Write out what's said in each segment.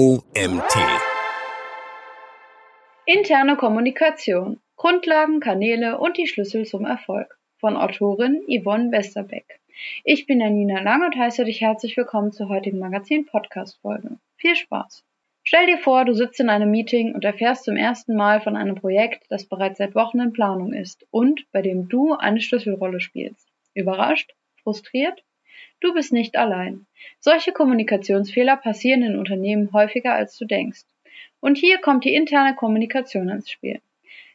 OMT. Interne Kommunikation. Grundlagen, Kanäle und die Schlüssel zum Erfolg. Von Autorin Yvonne Westerbeck. Ich bin Janina Lang und heiße dich herzlich willkommen zur heutigen Magazin-Podcast-Folge. Viel Spaß! Stell dir vor, du sitzt in einem Meeting und erfährst zum ersten Mal von einem Projekt, das bereits seit Wochen in Planung ist und bei dem du eine Schlüsselrolle spielst. Überrascht? Frustriert? Du bist nicht allein. Solche Kommunikationsfehler passieren in Unternehmen häufiger als du denkst. Und hier kommt die interne Kommunikation ins Spiel.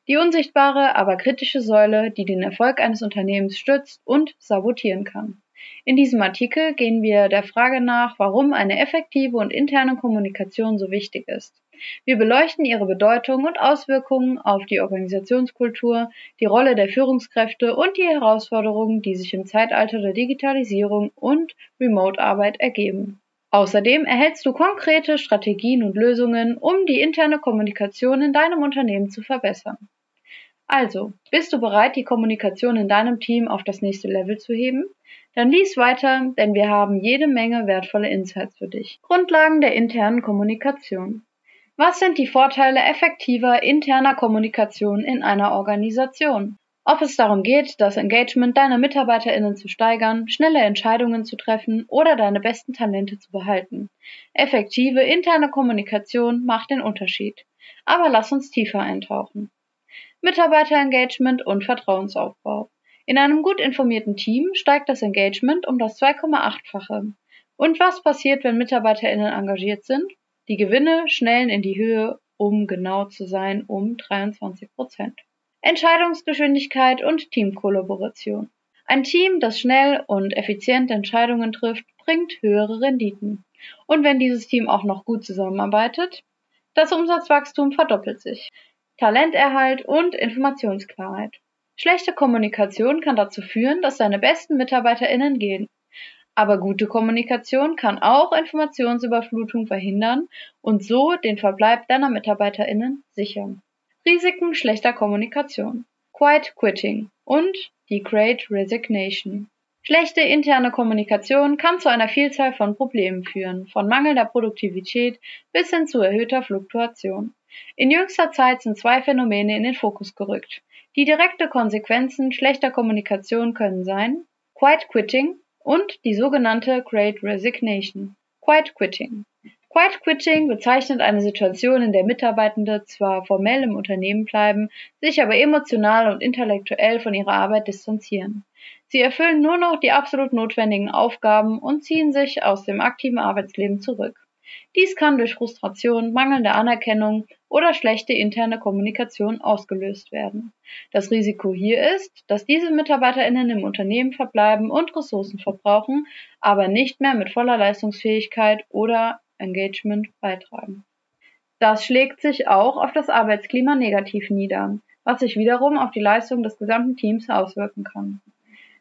Die unsichtbare, aber kritische Säule, die den Erfolg eines Unternehmens stützt und sabotieren kann. In diesem Artikel gehen wir der Frage nach, warum eine effektive und interne Kommunikation so wichtig ist. Wir beleuchten ihre Bedeutung und Auswirkungen auf die Organisationskultur, die Rolle der Führungskräfte und die Herausforderungen, die sich im Zeitalter der Digitalisierung und Remote-Arbeit ergeben. Außerdem erhältst du konkrete Strategien und Lösungen, um die interne Kommunikation in deinem Unternehmen zu verbessern. Also, bist du bereit, die Kommunikation in deinem Team auf das nächste Level zu heben? Dann lies weiter, denn wir haben jede Menge wertvolle Insights für dich. Grundlagen der internen Kommunikation. Was sind die Vorteile effektiver interner Kommunikation in einer Organisation? Ob es darum geht, das Engagement deiner MitarbeiterInnen zu steigern, schnelle Entscheidungen zu treffen oder deine besten Talente zu behalten. Effektive interne Kommunikation macht den Unterschied. Aber lass uns tiefer eintauchen. Mitarbeiterengagement und Vertrauensaufbau. In einem gut informierten Team steigt das Engagement um das 2,8-fache. Und was passiert, wenn MitarbeiterInnen engagiert sind? Die Gewinne schnellen in die Höhe, um genau zu sein, um 23 Prozent. Entscheidungsgeschwindigkeit und Teamkollaboration. Ein Team, das schnell und effizient Entscheidungen trifft, bringt höhere Renditen. Und wenn dieses Team auch noch gut zusammenarbeitet, das Umsatzwachstum verdoppelt sich. Talenterhalt und Informationsklarheit. Schlechte Kommunikation kann dazu führen, dass deine besten MitarbeiterInnen gehen. Aber gute Kommunikation kann auch Informationsüberflutung verhindern und so den Verbleib deiner MitarbeiterInnen sichern. Risiken schlechter Kommunikation. Quiet Quitting und die Great Resignation. Schlechte interne Kommunikation kann zu einer Vielzahl von Problemen führen, von mangelnder Produktivität bis hin zu erhöhter Fluktuation. In jüngster Zeit sind zwei Phänomene in den Fokus gerückt. Die direkte Konsequenzen schlechter Kommunikation können sein Quiet Quitting und die sogenannte Great Resignation. Quiet Quitting. Quiet Quitting bezeichnet eine Situation, in der Mitarbeitende zwar formell im Unternehmen bleiben, sich aber emotional und intellektuell von ihrer Arbeit distanzieren. Sie erfüllen nur noch die absolut notwendigen Aufgaben und ziehen sich aus dem aktiven Arbeitsleben zurück. Dies kann durch Frustration, mangelnde Anerkennung oder schlechte interne Kommunikation ausgelöst werden. Das Risiko hier ist, dass diese Mitarbeiterinnen im Unternehmen verbleiben und Ressourcen verbrauchen, aber nicht mehr mit voller Leistungsfähigkeit oder Engagement beitragen. Das schlägt sich auch auf das Arbeitsklima negativ nieder, was sich wiederum auf die Leistung des gesamten Teams auswirken kann.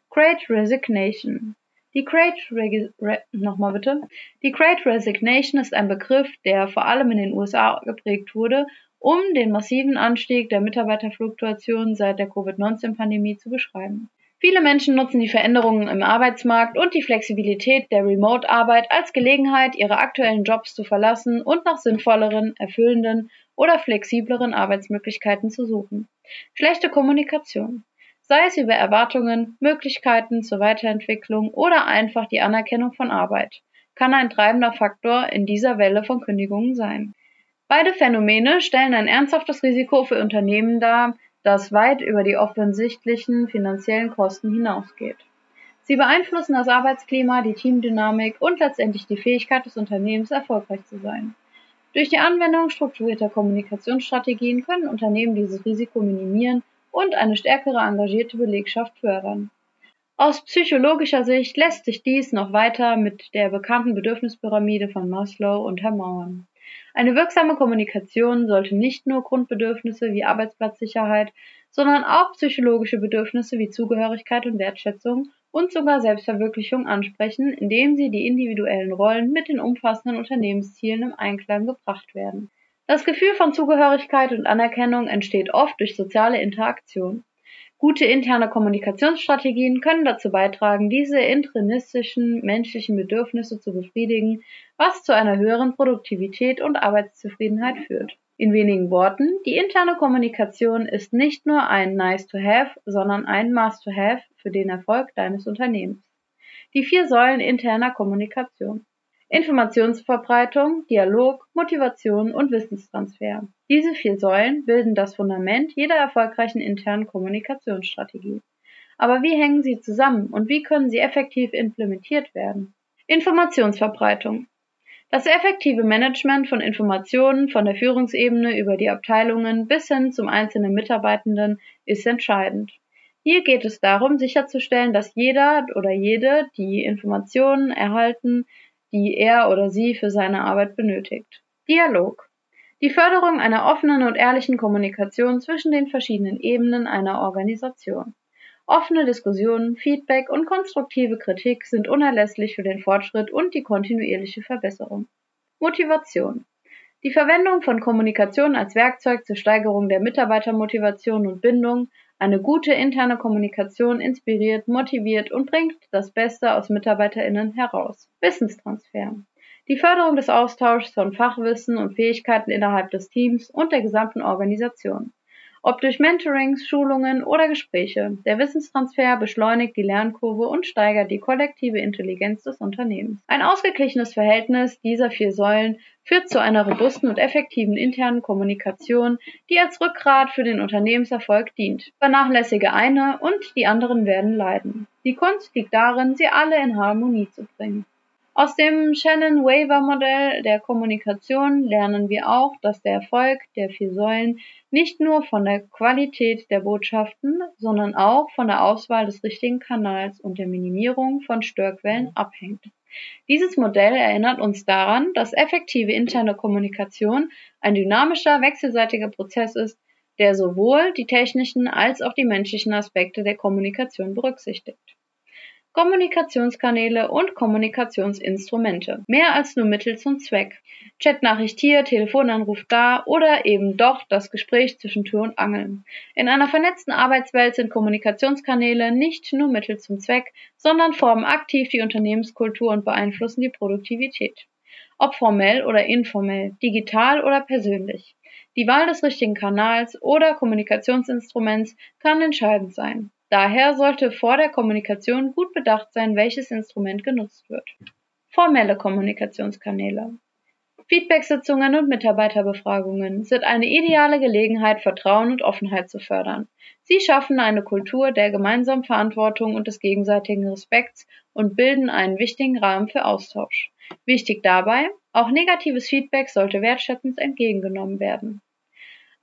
Great Resignation die Great Regi Re nochmal bitte. Die Great Resignation ist ein Begriff, der vor allem in den USA geprägt wurde, um den massiven Anstieg der Mitarbeiterfluktuation seit der Covid-19-Pandemie zu beschreiben. Viele Menschen nutzen die Veränderungen im Arbeitsmarkt und die Flexibilität der Remote-Arbeit als Gelegenheit, ihre aktuellen Jobs zu verlassen und nach sinnvolleren, erfüllenden oder flexibleren Arbeitsmöglichkeiten zu suchen. Schlechte Kommunikation sei es über Erwartungen, Möglichkeiten zur Weiterentwicklung oder einfach die Anerkennung von Arbeit, kann ein treibender Faktor in dieser Welle von Kündigungen sein. Beide Phänomene stellen ein ernsthaftes Risiko für Unternehmen dar, das weit über die offensichtlichen finanziellen Kosten hinausgeht. Sie beeinflussen das Arbeitsklima, die Teamdynamik und letztendlich die Fähigkeit des Unternehmens, erfolgreich zu sein. Durch die Anwendung strukturierter Kommunikationsstrategien können Unternehmen dieses Risiko minimieren und eine stärkere engagierte Belegschaft fördern. Aus psychologischer Sicht lässt sich dies noch weiter mit der bekannten Bedürfnispyramide von Maslow untermauern. Eine wirksame Kommunikation sollte nicht nur Grundbedürfnisse wie Arbeitsplatzsicherheit, sondern auch psychologische Bedürfnisse wie Zugehörigkeit und Wertschätzung und sogar Selbstverwirklichung ansprechen, indem sie die individuellen Rollen mit den umfassenden Unternehmenszielen im Einklang gebracht werden. Das Gefühl von Zugehörigkeit und Anerkennung entsteht oft durch soziale Interaktion. Gute interne Kommunikationsstrategien können dazu beitragen, diese intrinistischen menschlichen Bedürfnisse zu befriedigen, was zu einer höheren Produktivität und Arbeitszufriedenheit führt. In wenigen Worten, die interne Kommunikation ist nicht nur ein Nice to have, sondern ein Must to have für den Erfolg deines Unternehmens. Die vier Säulen interner Kommunikation. Informationsverbreitung, Dialog, Motivation und Wissenstransfer. Diese vier Säulen bilden das Fundament jeder erfolgreichen internen Kommunikationsstrategie. Aber wie hängen sie zusammen und wie können sie effektiv implementiert werden? Informationsverbreitung. Das effektive Management von Informationen von der Führungsebene über die Abteilungen bis hin zum einzelnen Mitarbeitenden ist entscheidend. Hier geht es darum, sicherzustellen, dass jeder oder jede die Informationen erhalten, die er oder sie für seine Arbeit benötigt. Dialog. Die Förderung einer offenen und ehrlichen Kommunikation zwischen den verschiedenen Ebenen einer Organisation. Offene Diskussionen, Feedback und konstruktive Kritik sind unerlässlich für den Fortschritt und die kontinuierliche Verbesserung. Motivation. Die Verwendung von Kommunikation als Werkzeug zur Steigerung der Mitarbeitermotivation und Bindung eine gute interne Kommunikation inspiriert, motiviert und bringt das Beste aus MitarbeiterInnen heraus. Wissenstransfer. Die Förderung des Austauschs von Fachwissen und Fähigkeiten innerhalb des Teams und der gesamten Organisation. Ob durch Mentorings, Schulungen oder Gespräche, der Wissenstransfer beschleunigt die Lernkurve und steigert die kollektive Intelligenz des Unternehmens. Ein ausgeglichenes Verhältnis dieser vier Säulen führt zu einer robusten und effektiven internen Kommunikation, die als Rückgrat für den Unternehmenserfolg dient. Vernachlässige eine und die anderen werden leiden. Die Kunst liegt darin, sie alle in Harmonie zu bringen. Aus dem Shannon-Waver-Modell der Kommunikation lernen wir auch, dass der Erfolg der vier Säulen nicht nur von der Qualität der Botschaften, sondern auch von der Auswahl des richtigen Kanals und der Minimierung von Störquellen abhängt. Dieses Modell erinnert uns daran, dass effektive interne Kommunikation ein dynamischer, wechselseitiger Prozess ist, der sowohl die technischen als auch die menschlichen Aspekte der Kommunikation berücksichtigt. Kommunikationskanäle und Kommunikationsinstrumente. Mehr als nur Mittel zum Zweck. Chatnachricht hier, Telefonanruf da oder eben doch das Gespräch zwischen Tür und Angeln. In einer vernetzten Arbeitswelt sind Kommunikationskanäle nicht nur Mittel zum Zweck, sondern formen aktiv die Unternehmenskultur und beeinflussen die Produktivität. Ob formell oder informell, digital oder persönlich. Die Wahl des richtigen Kanals oder Kommunikationsinstruments kann entscheidend sein. Daher sollte vor der Kommunikation gut bedacht sein, welches Instrument genutzt wird. Formelle Kommunikationskanäle. Feedbacksitzungen und Mitarbeiterbefragungen sind eine ideale Gelegenheit, Vertrauen und Offenheit zu fördern. Sie schaffen eine Kultur der gemeinsamen Verantwortung und des gegenseitigen Respekts und bilden einen wichtigen Rahmen für Austausch. Wichtig dabei, auch negatives Feedback sollte wertschätzend entgegengenommen werden.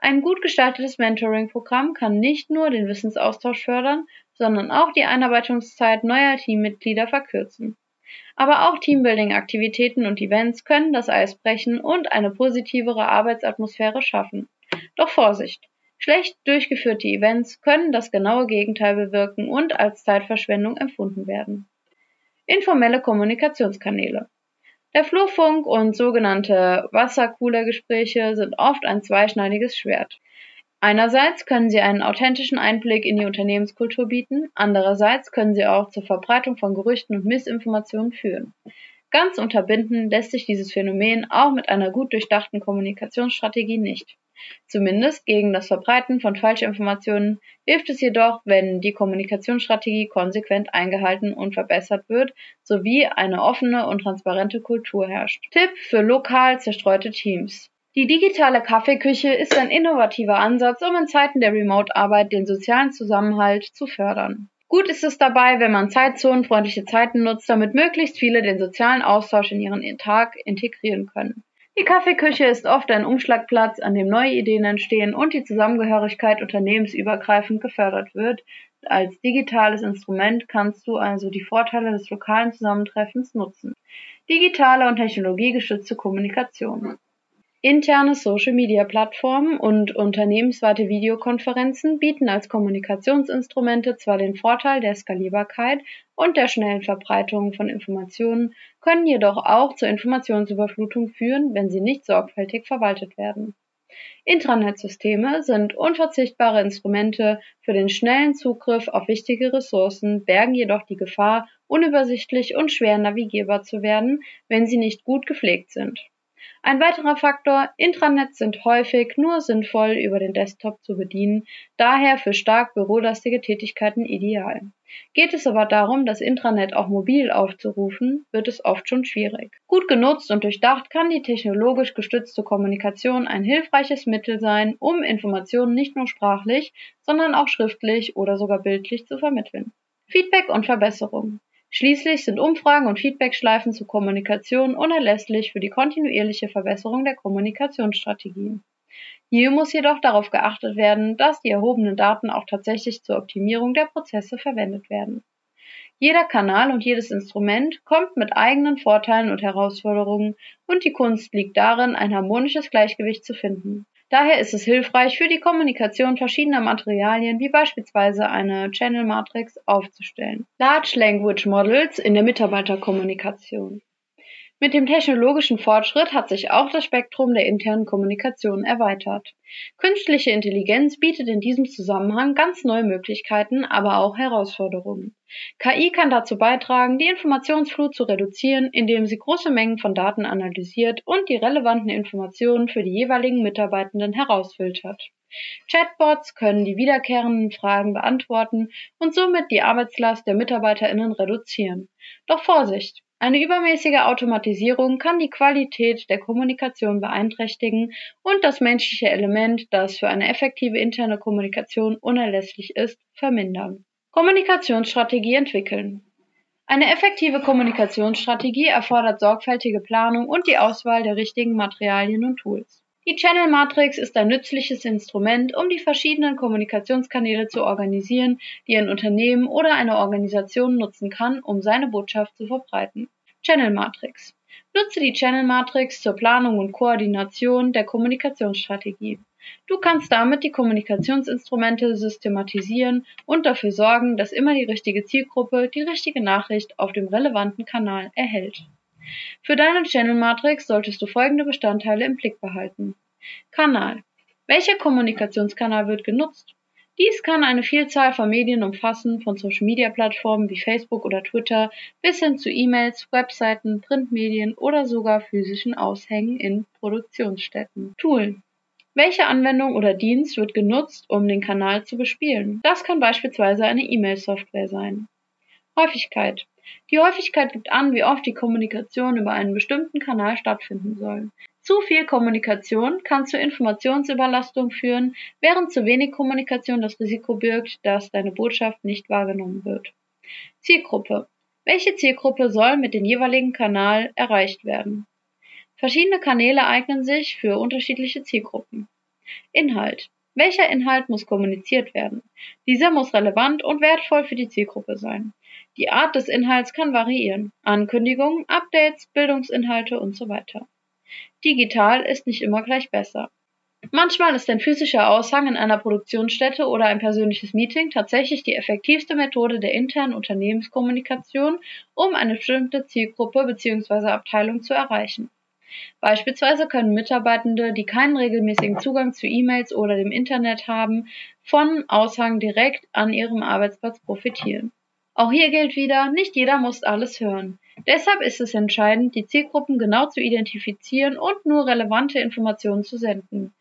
Ein gut gestaltetes Mentoring-Programm kann nicht nur den Wissensaustausch fördern, sondern auch die Einarbeitungszeit neuer Teammitglieder verkürzen. Aber auch Teambuilding-Aktivitäten und Events können das Eis brechen und eine positivere Arbeitsatmosphäre schaffen. Doch Vorsicht! Schlecht durchgeführte Events können das genaue Gegenteil bewirken und als Zeitverschwendung empfunden werden. Informelle Kommunikationskanäle der Flurfunk und sogenannte Wassercooler-Gespräche sind oft ein zweischneidiges Schwert. Einerseits können sie einen authentischen Einblick in die Unternehmenskultur bieten, andererseits können sie auch zur Verbreitung von Gerüchten und Missinformationen führen. Ganz unterbinden lässt sich dieses Phänomen auch mit einer gut durchdachten Kommunikationsstrategie nicht. Zumindest gegen das Verbreiten von Falschinformationen hilft es jedoch, wenn die Kommunikationsstrategie konsequent eingehalten und verbessert wird, sowie eine offene und transparente Kultur herrscht. Tipp für lokal zerstreute Teams. Die digitale Kaffeeküche ist ein innovativer Ansatz, um in Zeiten der Remote-Arbeit den sozialen Zusammenhalt zu fördern. Gut ist es dabei, wenn man zeitzonenfreundliche Zeiten nutzt, damit möglichst viele den sozialen Austausch in ihren Tag integrieren können. Die Kaffeeküche ist oft ein Umschlagplatz, an dem neue Ideen entstehen und die Zusammengehörigkeit unternehmensübergreifend gefördert wird. Als digitales Instrument kannst du also die Vorteile des lokalen Zusammentreffens nutzen. Digitale und technologiegestützte Kommunikation. Interne Social-Media-Plattformen und unternehmensweite Videokonferenzen bieten als Kommunikationsinstrumente zwar den Vorteil der Skalierbarkeit und der schnellen Verbreitung von Informationen, können jedoch auch zur Informationsüberflutung führen, wenn sie nicht sorgfältig verwaltet werden. Intranetsysteme sind unverzichtbare Instrumente für den schnellen Zugriff auf wichtige Ressourcen, bergen jedoch die Gefahr, unübersichtlich und schwer navigierbar zu werden, wenn sie nicht gut gepflegt sind. Ein weiterer Faktor, Intranets sind häufig nur sinnvoll über den Desktop zu bedienen, daher für stark bürolastige Tätigkeiten ideal. Geht es aber darum, das Intranet auch mobil aufzurufen, wird es oft schon schwierig. Gut genutzt und durchdacht kann die technologisch gestützte Kommunikation ein hilfreiches Mittel sein, um Informationen nicht nur sprachlich, sondern auch schriftlich oder sogar bildlich zu vermitteln. Feedback und Verbesserung. Schließlich sind Umfragen und Feedbackschleifen zur Kommunikation unerlässlich für die kontinuierliche Verbesserung der Kommunikationsstrategien. Hier muss jedoch darauf geachtet werden, dass die erhobenen Daten auch tatsächlich zur Optimierung der Prozesse verwendet werden. Jeder Kanal und jedes Instrument kommt mit eigenen Vorteilen und Herausforderungen und die Kunst liegt darin, ein harmonisches Gleichgewicht zu finden. Daher ist es hilfreich, für die Kommunikation verschiedener Materialien wie beispielsweise eine Channel Matrix aufzustellen. Large Language Models in der Mitarbeiterkommunikation. Mit dem technologischen Fortschritt hat sich auch das Spektrum der internen Kommunikation erweitert. Künstliche Intelligenz bietet in diesem Zusammenhang ganz neue Möglichkeiten, aber auch Herausforderungen. KI kann dazu beitragen, die Informationsflut zu reduzieren, indem sie große Mengen von Daten analysiert und die relevanten Informationen für die jeweiligen Mitarbeitenden herausfiltert. Chatbots können die wiederkehrenden Fragen beantworten und somit die Arbeitslast der Mitarbeiterinnen reduzieren. Doch Vorsicht! Eine übermäßige Automatisierung kann die Qualität der Kommunikation beeinträchtigen und das menschliche Element, das für eine effektive interne Kommunikation unerlässlich ist, vermindern. Kommunikationsstrategie entwickeln. Eine effektive Kommunikationsstrategie erfordert sorgfältige Planung und die Auswahl der richtigen Materialien und Tools. Die Channel Matrix ist ein nützliches Instrument, um die verschiedenen Kommunikationskanäle zu organisieren, die ein Unternehmen oder eine Organisation nutzen kann, um seine Botschaft zu verbreiten. Channel Matrix. Nutze die Channel Matrix zur Planung und Koordination der Kommunikationsstrategie. Du kannst damit die Kommunikationsinstrumente systematisieren und dafür sorgen, dass immer die richtige Zielgruppe die richtige Nachricht auf dem relevanten Kanal erhält. Für deine Channel Matrix solltest du folgende Bestandteile im Blick behalten. Kanal. Welcher Kommunikationskanal wird genutzt? Dies kann eine Vielzahl von Medien umfassen, von Social-Media-Plattformen wie Facebook oder Twitter bis hin zu E-Mails, Webseiten, Printmedien oder sogar physischen Aushängen in Produktionsstätten. Tool. Welche Anwendung oder Dienst wird genutzt, um den Kanal zu bespielen? Das kann beispielsweise eine E-Mail-Software sein. Häufigkeit. Die Häufigkeit gibt an, wie oft die Kommunikation über einen bestimmten Kanal stattfinden soll. Zu viel Kommunikation kann zur Informationsüberlastung führen, während zu wenig Kommunikation das Risiko birgt, dass deine Botschaft nicht wahrgenommen wird. Zielgruppe. Welche Zielgruppe soll mit dem jeweiligen Kanal erreicht werden? Verschiedene Kanäle eignen sich für unterschiedliche Zielgruppen. Inhalt. Welcher Inhalt muss kommuniziert werden? Dieser muss relevant und wertvoll für die Zielgruppe sein. Die Art des Inhalts kann variieren. Ankündigungen, Updates, Bildungsinhalte und so weiter. Digital ist nicht immer gleich besser. Manchmal ist ein physischer Aushang in einer Produktionsstätte oder ein persönliches Meeting tatsächlich die effektivste Methode der internen Unternehmenskommunikation, um eine bestimmte Zielgruppe bzw. Abteilung zu erreichen. Beispielsweise können Mitarbeitende, die keinen regelmäßigen Zugang zu E-Mails oder dem Internet haben, von Aushang direkt an ihrem Arbeitsplatz profitieren. Auch hier gilt wieder, nicht jeder muss alles hören. Deshalb ist es entscheidend, die Zielgruppen genau zu identifizieren und nur relevante Informationen zu senden.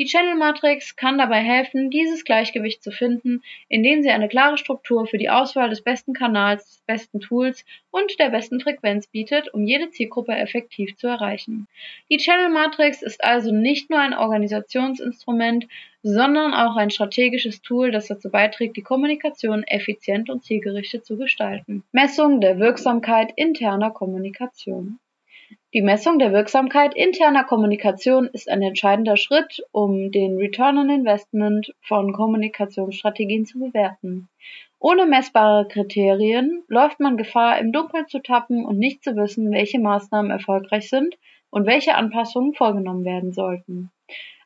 Die Channel Matrix kann dabei helfen, dieses Gleichgewicht zu finden, indem sie eine klare Struktur für die Auswahl des besten Kanals, des besten Tools und der besten Frequenz bietet, um jede Zielgruppe effektiv zu erreichen. Die Channel Matrix ist also nicht nur ein Organisationsinstrument, sondern auch ein strategisches Tool, das dazu beiträgt, die Kommunikation effizient und zielgerichtet zu gestalten. Messung der Wirksamkeit interner Kommunikation. Die Messung der Wirksamkeit interner Kommunikation ist ein entscheidender Schritt, um den Return on Investment von Kommunikationsstrategien zu bewerten. Ohne messbare Kriterien läuft man Gefahr, im Dunkeln zu tappen und nicht zu wissen, welche Maßnahmen erfolgreich sind und welche Anpassungen vorgenommen werden sollten.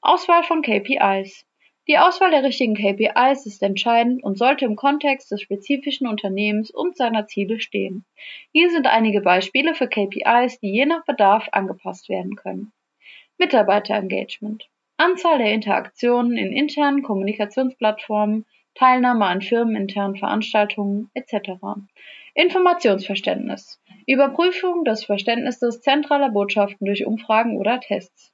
Auswahl von KPIs. Die Auswahl der richtigen KPIs ist entscheidend und sollte im Kontext des spezifischen Unternehmens und seiner Ziele stehen. Hier sind einige Beispiele für KPIs, die je nach Bedarf angepasst werden können. Mitarbeiterengagement. Anzahl der Interaktionen in internen Kommunikationsplattformen, Teilnahme an firmeninternen Veranstaltungen etc. Informationsverständnis. Überprüfung des Verständnisses zentraler Botschaften durch Umfragen oder Tests.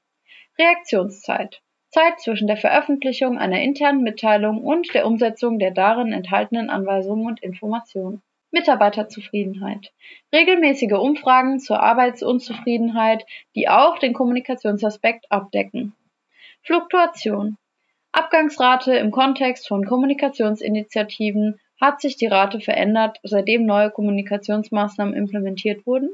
Reaktionszeit. Zeit zwischen der Veröffentlichung einer internen Mitteilung und der Umsetzung der darin enthaltenen Anweisungen und Informationen. Mitarbeiterzufriedenheit. Regelmäßige Umfragen zur Arbeitsunzufriedenheit, die auch den Kommunikationsaspekt abdecken. Fluktuation. Abgangsrate im Kontext von Kommunikationsinitiativen hat sich die Rate verändert, seitdem neue Kommunikationsmaßnahmen implementiert wurden?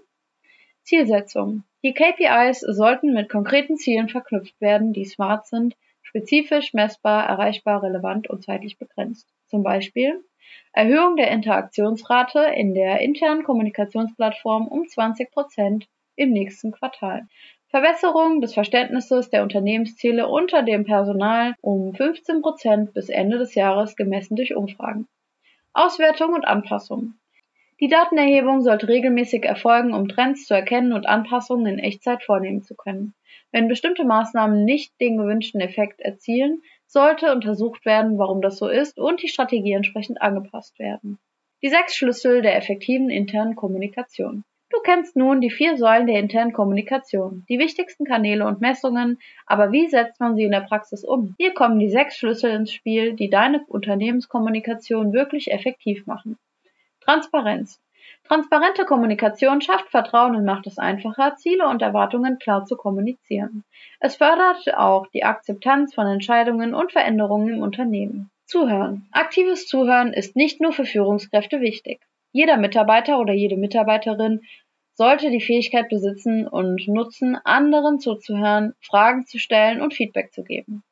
Zielsetzung. Die KPIs sollten mit konkreten Zielen verknüpft werden, die smart sind, spezifisch, messbar, erreichbar, relevant und zeitlich begrenzt. Zum Beispiel Erhöhung der Interaktionsrate in der internen Kommunikationsplattform um 20 Prozent im nächsten Quartal. Verbesserung des Verständnisses der Unternehmensziele unter dem Personal um 15 Prozent bis Ende des Jahres gemessen durch Umfragen. Auswertung und Anpassung. Die Datenerhebung sollte regelmäßig erfolgen, um Trends zu erkennen und Anpassungen in Echtzeit vornehmen zu können. Wenn bestimmte Maßnahmen nicht den gewünschten Effekt erzielen, sollte untersucht werden, warum das so ist und die Strategie entsprechend angepasst werden. Die sechs Schlüssel der effektiven internen Kommunikation. Du kennst nun die vier Säulen der internen Kommunikation, die wichtigsten Kanäle und Messungen, aber wie setzt man sie in der Praxis um? Hier kommen die sechs Schlüssel ins Spiel, die deine Unternehmenskommunikation wirklich effektiv machen. Transparenz. Transparente Kommunikation schafft Vertrauen und macht es einfacher, Ziele und Erwartungen klar zu kommunizieren. Es fördert auch die Akzeptanz von Entscheidungen und Veränderungen im Unternehmen. Zuhören. Aktives Zuhören ist nicht nur für Führungskräfte wichtig. Jeder Mitarbeiter oder jede Mitarbeiterin sollte die Fähigkeit besitzen und nutzen, anderen zuzuhören, Fragen zu stellen und Feedback zu geben.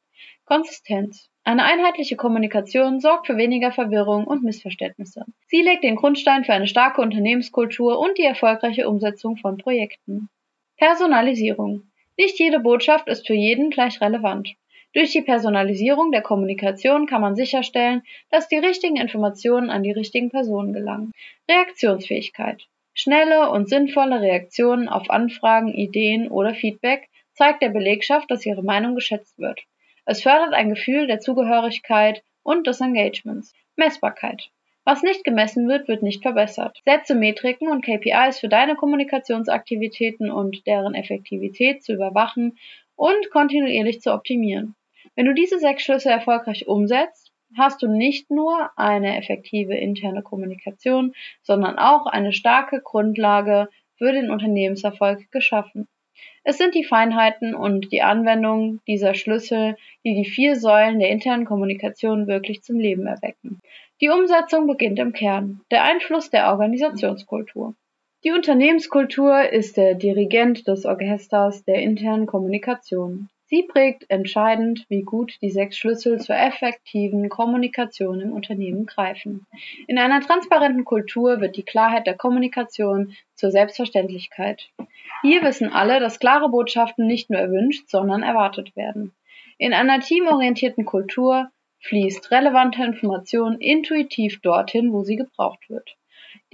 Konsistenz. Eine einheitliche Kommunikation sorgt für weniger Verwirrung und Missverständnisse. Sie legt den Grundstein für eine starke Unternehmenskultur und die erfolgreiche Umsetzung von Projekten. Personalisierung. Nicht jede Botschaft ist für jeden gleich relevant. Durch die Personalisierung der Kommunikation kann man sicherstellen, dass die richtigen Informationen an die richtigen Personen gelangen. Reaktionsfähigkeit. Schnelle und sinnvolle Reaktionen auf Anfragen, Ideen oder Feedback zeigt der Belegschaft, dass ihre Meinung geschätzt wird. Es fördert ein Gefühl der Zugehörigkeit und des Engagements. Messbarkeit. Was nicht gemessen wird, wird nicht verbessert. Setze Metriken und KPIs für deine Kommunikationsaktivitäten und deren Effektivität zu überwachen und kontinuierlich zu optimieren. Wenn du diese sechs Schlüsse erfolgreich umsetzt, hast du nicht nur eine effektive interne Kommunikation, sondern auch eine starke Grundlage für den Unternehmenserfolg geschaffen. Es sind die Feinheiten und die Anwendung dieser Schlüssel, die die vier Säulen der internen Kommunikation wirklich zum Leben erwecken. Die Umsetzung beginnt im Kern, der Einfluss der Organisationskultur. Die Unternehmenskultur ist der Dirigent des Orchesters der internen Kommunikation. Sie prägt entscheidend, wie gut die sechs Schlüssel zur effektiven Kommunikation im Unternehmen greifen. In einer transparenten Kultur wird die Klarheit der Kommunikation zur Selbstverständlichkeit. Hier wissen alle, dass klare Botschaften nicht nur erwünscht, sondern erwartet werden. In einer teamorientierten Kultur fließt relevante Information intuitiv dorthin, wo sie gebraucht wird.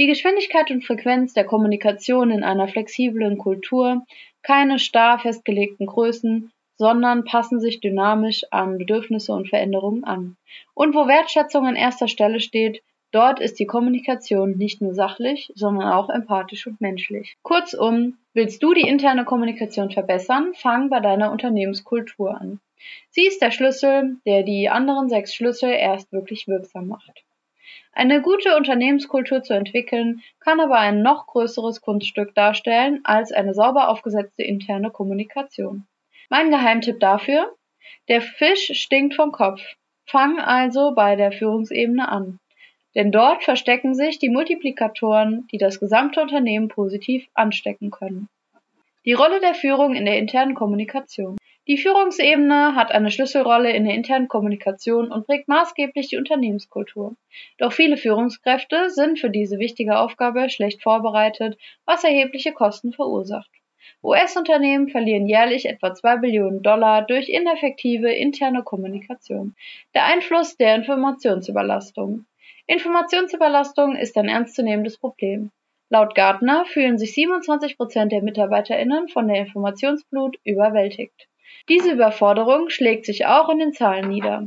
Die Geschwindigkeit und Frequenz der Kommunikation in einer flexiblen Kultur, keine starr festgelegten Größen, sondern passen sich dynamisch an Bedürfnisse und Veränderungen an. Und wo Wertschätzung an erster Stelle steht, dort ist die Kommunikation nicht nur sachlich, sondern auch empathisch und menschlich. Kurzum, willst du die interne Kommunikation verbessern, fang bei deiner Unternehmenskultur an. Sie ist der Schlüssel, der die anderen sechs Schlüssel erst wirklich wirksam macht. Eine gute Unternehmenskultur zu entwickeln, kann aber ein noch größeres Kunststück darstellen als eine sauber aufgesetzte interne Kommunikation. Mein Geheimtipp dafür? Der Fisch stinkt vom Kopf. Fang also bei der Führungsebene an. Denn dort verstecken sich die Multiplikatoren, die das gesamte Unternehmen positiv anstecken können. Die Rolle der Führung in der internen Kommunikation. Die Führungsebene hat eine Schlüsselrolle in der internen Kommunikation und prägt maßgeblich die Unternehmenskultur. Doch viele Führungskräfte sind für diese wichtige Aufgabe schlecht vorbereitet, was erhebliche Kosten verursacht. US-Unternehmen verlieren jährlich etwa 2 Billionen Dollar durch ineffektive interne Kommunikation. Der Einfluss der Informationsüberlastung. Informationsüberlastung ist ein ernstzunehmendes Problem. Laut Gartner fühlen sich 27 Prozent der MitarbeiterInnen von der Informationsflut überwältigt. Diese Überforderung schlägt sich auch in den Zahlen nieder.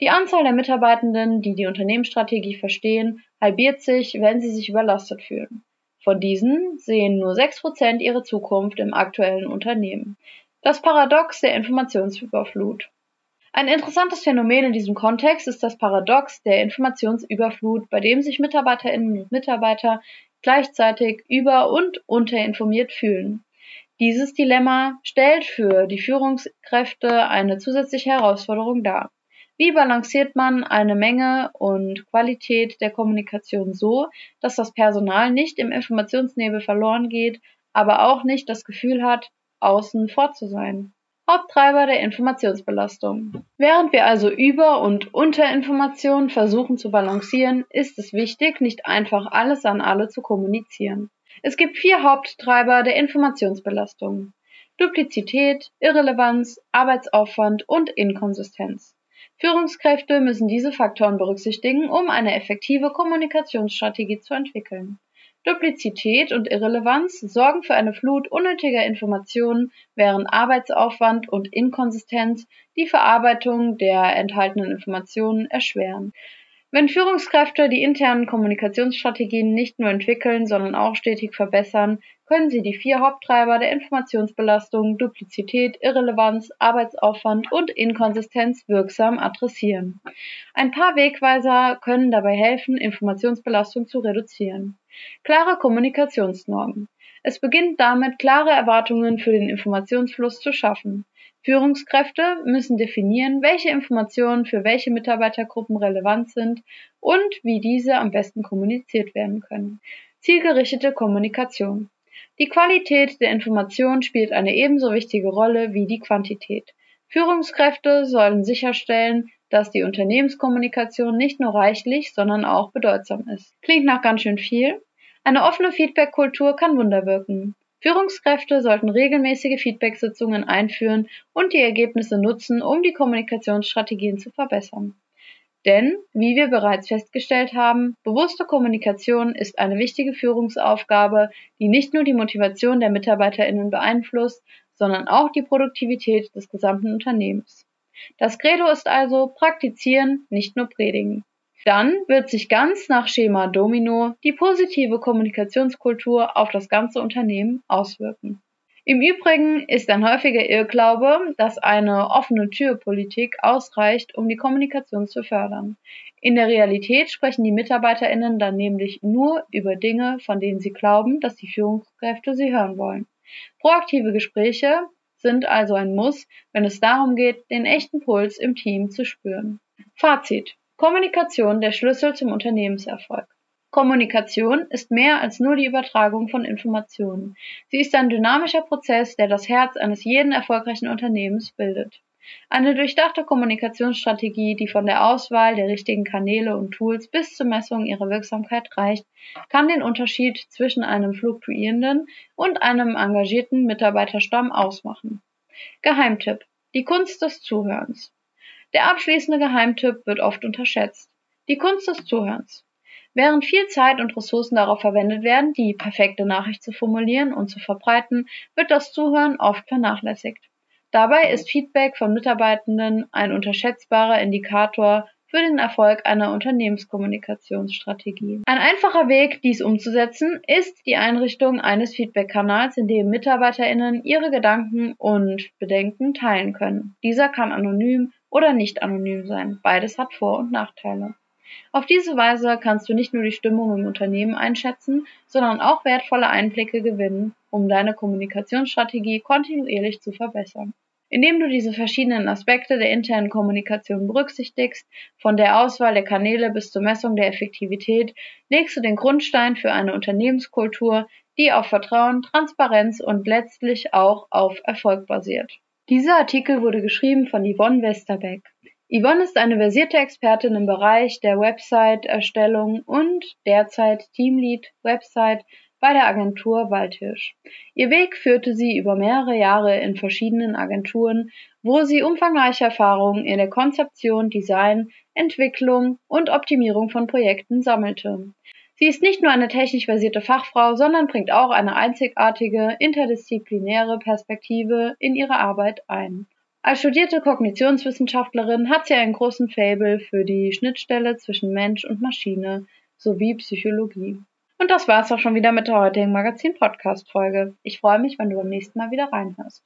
Die Anzahl der Mitarbeitenden, die die Unternehmensstrategie verstehen, halbiert sich, wenn sie sich überlastet fühlen. Von diesen sehen nur 6% ihre Zukunft im aktuellen Unternehmen. Das Paradox der Informationsüberflut. Ein interessantes Phänomen in diesem Kontext ist das Paradox der Informationsüberflut, bei dem sich Mitarbeiterinnen und Mitarbeiter gleichzeitig über- und unterinformiert fühlen. Dieses Dilemma stellt für die Führungskräfte eine zusätzliche Herausforderung dar. Wie balanciert man eine Menge und Qualität der Kommunikation so, dass das Personal nicht im Informationsnebel verloren geht, aber auch nicht das Gefühl hat, außen vor zu sein? Haupttreiber der Informationsbelastung. Während wir also Über- und Unterinformation versuchen zu balancieren, ist es wichtig, nicht einfach alles an alle zu kommunizieren. Es gibt vier Haupttreiber der Informationsbelastung. Duplizität, Irrelevanz, Arbeitsaufwand und Inkonsistenz. Führungskräfte müssen diese Faktoren berücksichtigen, um eine effektive Kommunikationsstrategie zu entwickeln. Duplizität und Irrelevanz sorgen für eine Flut unnötiger Informationen, während Arbeitsaufwand und Inkonsistenz die Verarbeitung der enthaltenen Informationen erschweren. Wenn Führungskräfte die internen Kommunikationsstrategien nicht nur entwickeln, sondern auch stetig verbessern, können sie die vier Haupttreiber der Informationsbelastung Duplizität, Irrelevanz, Arbeitsaufwand und Inkonsistenz wirksam adressieren. Ein paar Wegweiser können dabei helfen, Informationsbelastung zu reduzieren. Klare Kommunikationsnormen. Es beginnt damit, klare Erwartungen für den Informationsfluss zu schaffen. Führungskräfte müssen definieren, welche Informationen für welche Mitarbeitergruppen relevant sind und wie diese am besten kommuniziert werden können. Zielgerichtete Kommunikation. Die Qualität der Information spielt eine ebenso wichtige Rolle wie die Quantität. Führungskräfte sollen sicherstellen, dass die Unternehmenskommunikation nicht nur reichlich, sondern auch bedeutsam ist. Klingt nach ganz schön viel. Eine offene Feedback-Kultur kann Wunder wirken. Führungskräfte sollten regelmäßige Feedback-Sitzungen einführen und die Ergebnisse nutzen, um die Kommunikationsstrategien zu verbessern. Denn, wie wir bereits festgestellt haben, bewusste Kommunikation ist eine wichtige Führungsaufgabe, die nicht nur die Motivation der Mitarbeiterinnen beeinflusst, sondern auch die Produktivität des gesamten Unternehmens. Das Credo ist also praktizieren, nicht nur predigen. Dann wird sich ganz nach Schema Domino die positive Kommunikationskultur auf das ganze Unternehmen auswirken. Im Übrigen ist ein häufiger Irrglaube, dass eine offene Türpolitik ausreicht, um die Kommunikation zu fördern. In der Realität sprechen die Mitarbeiterinnen dann nämlich nur über Dinge, von denen sie glauben, dass die Führungskräfte sie hören wollen. Proaktive Gespräche sind also ein Muss, wenn es darum geht, den echten Puls im Team zu spüren. Fazit. Kommunikation der Schlüssel zum Unternehmenserfolg. Kommunikation ist mehr als nur die Übertragung von Informationen. Sie ist ein dynamischer Prozess, der das Herz eines jeden erfolgreichen Unternehmens bildet. Eine durchdachte Kommunikationsstrategie, die von der Auswahl der richtigen Kanäle und Tools bis zur Messung ihrer Wirksamkeit reicht, kann den Unterschied zwischen einem fluktuierenden und einem engagierten Mitarbeiterstamm ausmachen. Geheimtipp. Die Kunst des Zuhörens. Der abschließende Geheimtipp wird oft unterschätzt. Die Kunst des Zuhörens. Während viel Zeit und Ressourcen darauf verwendet werden, die perfekte Nachricht zu formulieren und zu verbreiten, wird das Zuhören oft vernachlässigt. Dabei ist Feedback von Mitarbeitenden ein unterschätzbarer Indikator für den Erfolg einer Unternehmenskommunikationsstrategie. Ein einfacher Weg, dies umzusetzen, ist die Einrichtung eines Feedback-Kanals, in dem MitarbeiterInnen ihre Gedanken und Bedenken teilen können. Dieser kann anonym oder nicht anonym sein. Beides hat Vor- und Nachteile. Auf diese Weise kannst du nicht nur die Stimmung im Unternehmen einschätzen, sondern auch wertvolle Einblicke gewinnen, um deine Kommunikationsstrategie kontinuierlich zu verbessern. Indem du diese verschiedenen Aspekte der internen Kommunikation berücksichtigst, von der Auswahl der Kanäle bis zur Messung der Effektivität, legst du den Grundstein für eine Unternehmenskultur, die auf Vertrauen, Transparenz und letztlich auch auf Erfolg basiert. Dieser Artikel wurde geschrieben von Yvonne Westerbeck. Yvonne ist eine versierte Expertin im Bereich der Website-Erstellung und derzeit Teamlead Website bei der Agentur Waldhirsch. Ihr Weg führte sie über mehrere Jahre in verschiedenen Agenturen, wo sie umfangreiche Erfahrungen in der Konzeption, Design, Entwicklung und Optimierung von Projekten sammelte. Sie ist nicht nur eine technisch versierte Fachfrau, sondern bringt auch eine einzigartige interdisziplinäre Perspektive in ihre Arbeit ein. Als studierte Kognitionswissenschaftlerin hat sie einen großen Faible für die Schnittstelle zwischen Mensch und Maschine sowie Psychologie. Und das war's auch schon wieder mit der heutigen Magazin-Podcast-Folge. Ich freue mich, wenn du beim nächsten Mal wieder reinhörst.